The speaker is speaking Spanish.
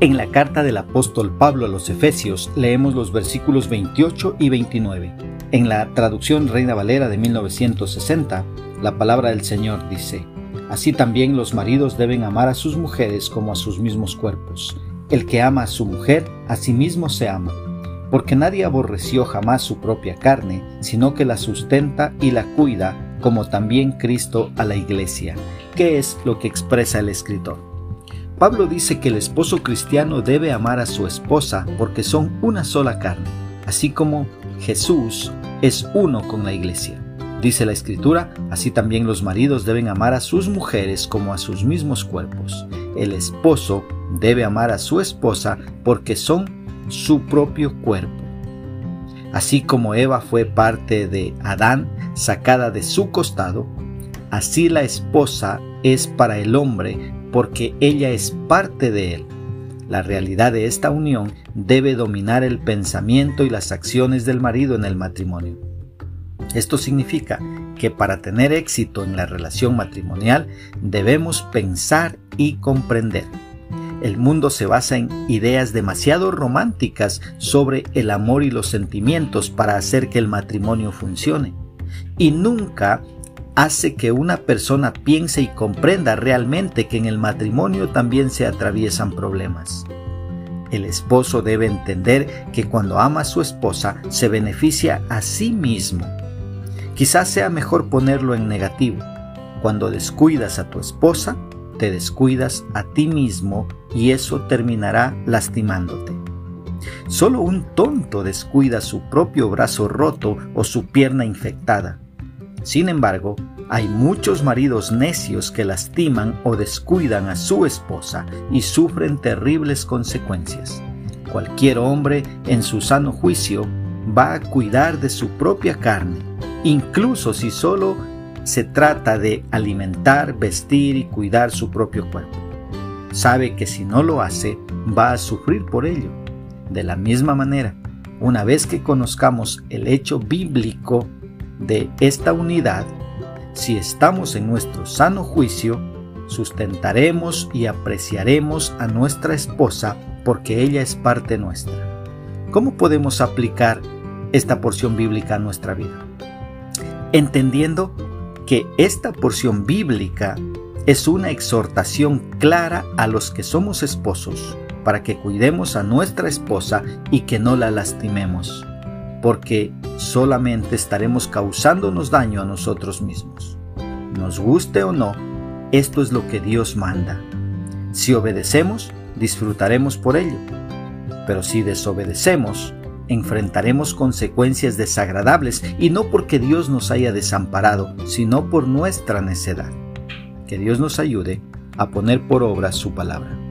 En la carta del apóstol Pablo a los Efesios leemos los versículos 28 y 29. En la traducción Reina Valera de 1960, la palabra del Señor dice, Así también los maridos deben amar a sus mujeres como a sus mismos cuerpos. El que ama a su mujer, a sí mismo se ama, porque nadie aborreció jamás su propia carne, sino que la sustenta y la cuida, como también Cristo a la iglesia. ¿Qué es lo que expresa el escritor? Pablo dice que el esposo cristiano debe amar a su esposa porque son una sola carne, así como Jesús es uno con la iglesia. Dice la escritura, así también los maridos deben amar a sus mujeres como a sus mismos cuerpos. El esposo debe amar a su esposa porque son su propio cuerpo. Así como Eva fue parte de Adán, sacada de su costado, así la esposa es para el hombre porque ella es parte de él. La realidad de esta unión debe dominar el pensamiento y las acciones del marido en el matrimonio. Esto significa que para tener éxito en la relación matrimonial debemos pensar y comprender. El mundo se basa en ideas demasiado románticas sobre el amor y los sentimientos para hacer que el matrimonio funcione. Y nunca hace que una persona piense y comprenda realmente que en el matrimonio también se atraviesan problemas. El esposo debe entender que cuando ama a su esposa se beneficia a sí mismo. Quizás sea mejor ponerlo en negativo. Cuando descuidas a tu esposa, te descuidas a ti mismo y eso terminará lastimándote. Solo un tonto descuida su propio brazo roto o su pierna infectada sin embargo, hay muchos maridos necios que lastiman o descuidan a su esposa y sufren terribles consecuencias. Cualquier hombre en su sano juicio va a cuidar de su propia carne, incluso si solo se trata de alimentar, vestir y cuidar su propio cuerpo. Sabe que si no lo hace, va a sufrir por ello. De la misma manera, una vez que conozcamos el hecho bíblico de esta unidad, si estamos en nuestro sano juicio, sustentaremos y apreciaremos a nuestra esposa porque ella es parte nuestra. ¿Cómo podemos aplicar esta porción bíblica a nuestra vida? Entendiendo que esta porción bíblica es una exhortación clara a los que somos esposos para que cuidemos a nuestra esposa y que no la lastimemos porque solamente estaremos causándonos daño a nosotros mismos. Nos guste o no, esto es lo que Dios manda. Si obedecemos, disfrutaremos por ello. Pero si desobedecemos, enfrentaremos consecuencias desagradables y no porque Dios nos haya desamparado, sino por nuestra necedad. Que Dios nos ayude a poner por obra su palabra.